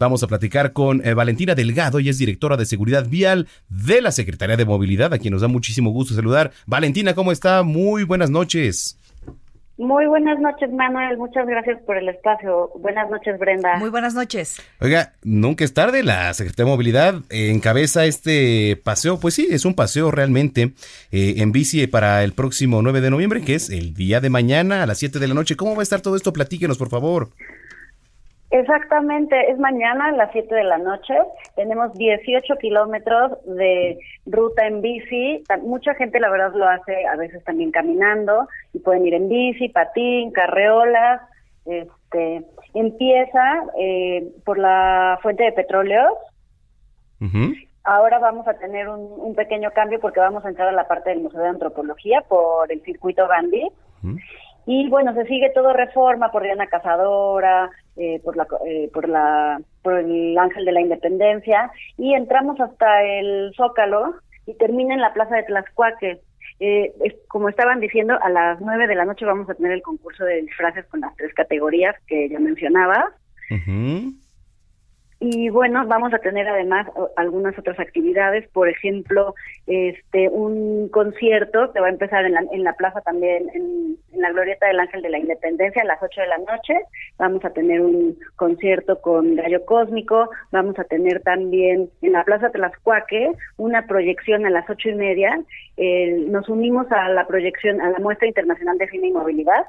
Vamos a platicar con eh, Valentina Delgado, ella es directora de seguridad vial de la Secretaría de Movilidad, a quien nos da muchísimo gusto saludar. Valentina, ¿cómo está? Muy buenas noches. Muy buenas noches, Manuel. Muchas gracias por el espacio. Buenas noches, Brenda. Muy buenas noches. Oiga, nunca es tarde. La Secretaría de Movilidad encabeza este paseo. Pues sí, es un paseo realmente eh, en bici para el próximo 9 de noviembre, que es el día de mañana a las 7 de la noche. ¿Cómo va a estar todo esto? Platíquenos, por favor. Exactamente, es mañana a las 7 de la noche. Tenemos 18 kilómetros de ruta en bici. Mucha gente, la verdad, lo hace a veces también caminando y pueden ir en bici, patín, carreolas. Este, empieza eh, por la fuente de petróleos. Ahora vamos a tener un, pequeño cambio porque vamos a entrar a la parte del Museo de Antropología por el circuito Gandhi. Y bueno, se sigue todo reforma por Diana Cazadora, eh, por, la, eh, por, la, por el Ángel de la Independencia, y entramos hasta el Zócalo y termina en la Plaza de Tlaxcuaque. Eh, como estaban diciendo, a las nueve de la noche vamos a tener el concurso de disfraces con las tres categorías que ya mencionaba. Y bueno, vamos a tener además algunas otras actividades, por ejemplo, este un concierto que va a empezar en la, en la plaza también, en, la Glorieta del Ángel de la Independencia a las 8 de la noche. Vamos a tener un concierto con Gallo Cósmico, vamos a tener también en la Plaza Tlaxcuaque una proyección a las ocho y media. nos unimos a la proyección, a la muestra internacional de cine y movilidad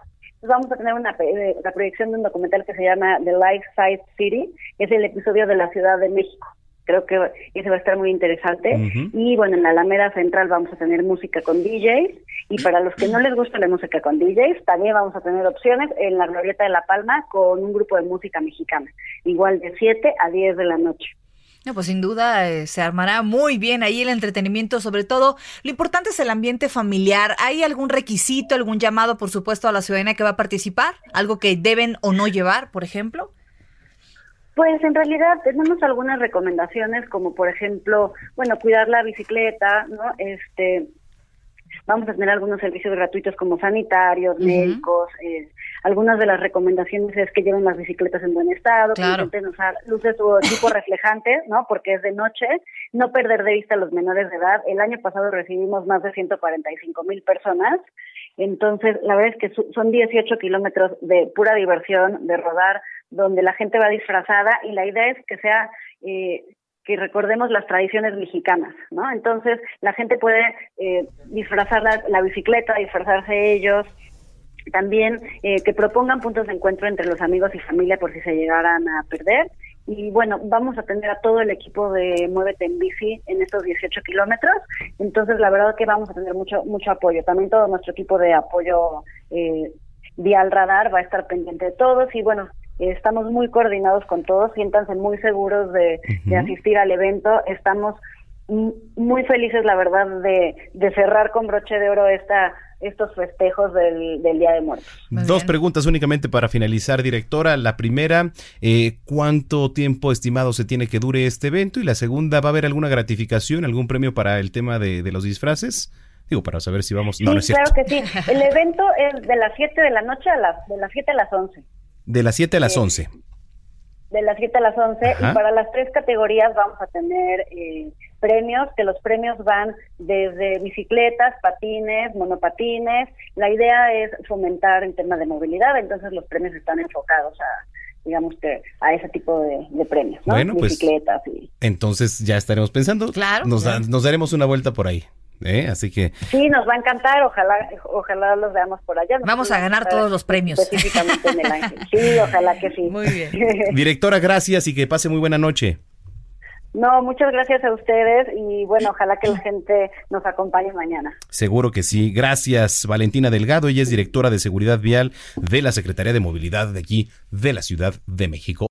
vamos a tener una eh, la proyección de un documental que se llama The Life Size City, es el episodio de la Ciudad de México. Creo que ese va a estar muy interesante. Y bueno, en la Alameda Central vamos a tener música con DJs. Y para los que no les gusta la música con DJs, también vamos a tener opciones en la Glorieta de La Palma con un grupo de música mexicana, igual de 7 a 10 de la noche. No, pues sin duda eh, se armará muy bien ahí el entretenimiento, sobre todo lo importante es el ambiente familiar. ¿Hay algún requisito, algún llamado, por supuesto, a la ciudadanía que va a participar? ¿Algo que deben o no llevar, por ejemplo? Pues en realidad tenemos algunas recomendaciones, como por ejemplo, bueno, cuidar la bicicleta, ¿no? Este, vamos a tener algunos servicios gratuitos como sanitarios, médicos, eh, algunas de las recomendaciones es que lleven las bicicletas en buen estado, que intenten usar luces o tipo reflejantes, ¿no? Porque es de noche. No perder de vista a los menores de edad. El año pasado recibimos más de 145 mil personas. Entonces, la verdad es que son 18 kilómetros de pura diversión, de rodar, donde la gente va disfrazada y la idea es que sea eh, que recordemos las tradiciones mexicanas, ¿no? Entonces la gente puede eh, disfrazar la, la, bicicleta, disfrazarse ellos, también eh, que propongan puntos de encuentro entre los amigos y familia por si se llegaran a perder. Y bueno, vamos a tener a todo el equipo de Muévete en Bici en estos 18 kilómetros. Entonces, la verdad que vamos a tener mucho mucho apoyo. También todo nuestro equipo de apoyo eh, Vial Radar va a estar pendiente de todos. Y bueno, estamos muy coordinados con todos. Siéntanse muy seguros de, de asistir al evento. Estamos muy felices, la verdad, de, de cerrar con broche de oro esta estos festejos del, Día de Muertos. Dos preguntas únicamente para finalizar, directora. La primera, eh, ¿cuánto tiempo estimado se tiene que dure este evento? Y la segunda, ¿va a haber alguna gratificación, algún premio para el tema de, los disfraces? Digo, para saber si vamos... no, claro que sí. El evento es de las 7 de la noche a las, de las 7 a las 11. De las 7 a las 11. De las 7 a las 11. Y para las tres categorías vamos a tener... Eh, premios, que los premios van desde bicicletas, patines, monopatines. La idea es fomentar el tema de movilidad, entonces los premios están enfocados a digamos que a ese tipo de, premios, ¿no? Bueno, pues, Bicicletas y... entonces ya estaremos pensando. Claro. Nos, nos daremos una vuelta por ahí. ¿Eh? Así que sí, nos va a encantar. Ojalá, ojalá los veamos por allá. Vamos a ganar todos los premios. Específicamente en el Ángel. Sí, ojalá que sí. Muy bien. Directora, gracias y que pase muy buena noche. No, muchas gracias a ustedes y bueno, ojalá que la gente nos acompañe mañana. Seguro que sí. Gracias, Valentina Delgado. Ella es directora de Seguridad Vial de la Secretaría de Movilidad de aquí, de la Ciudad de México.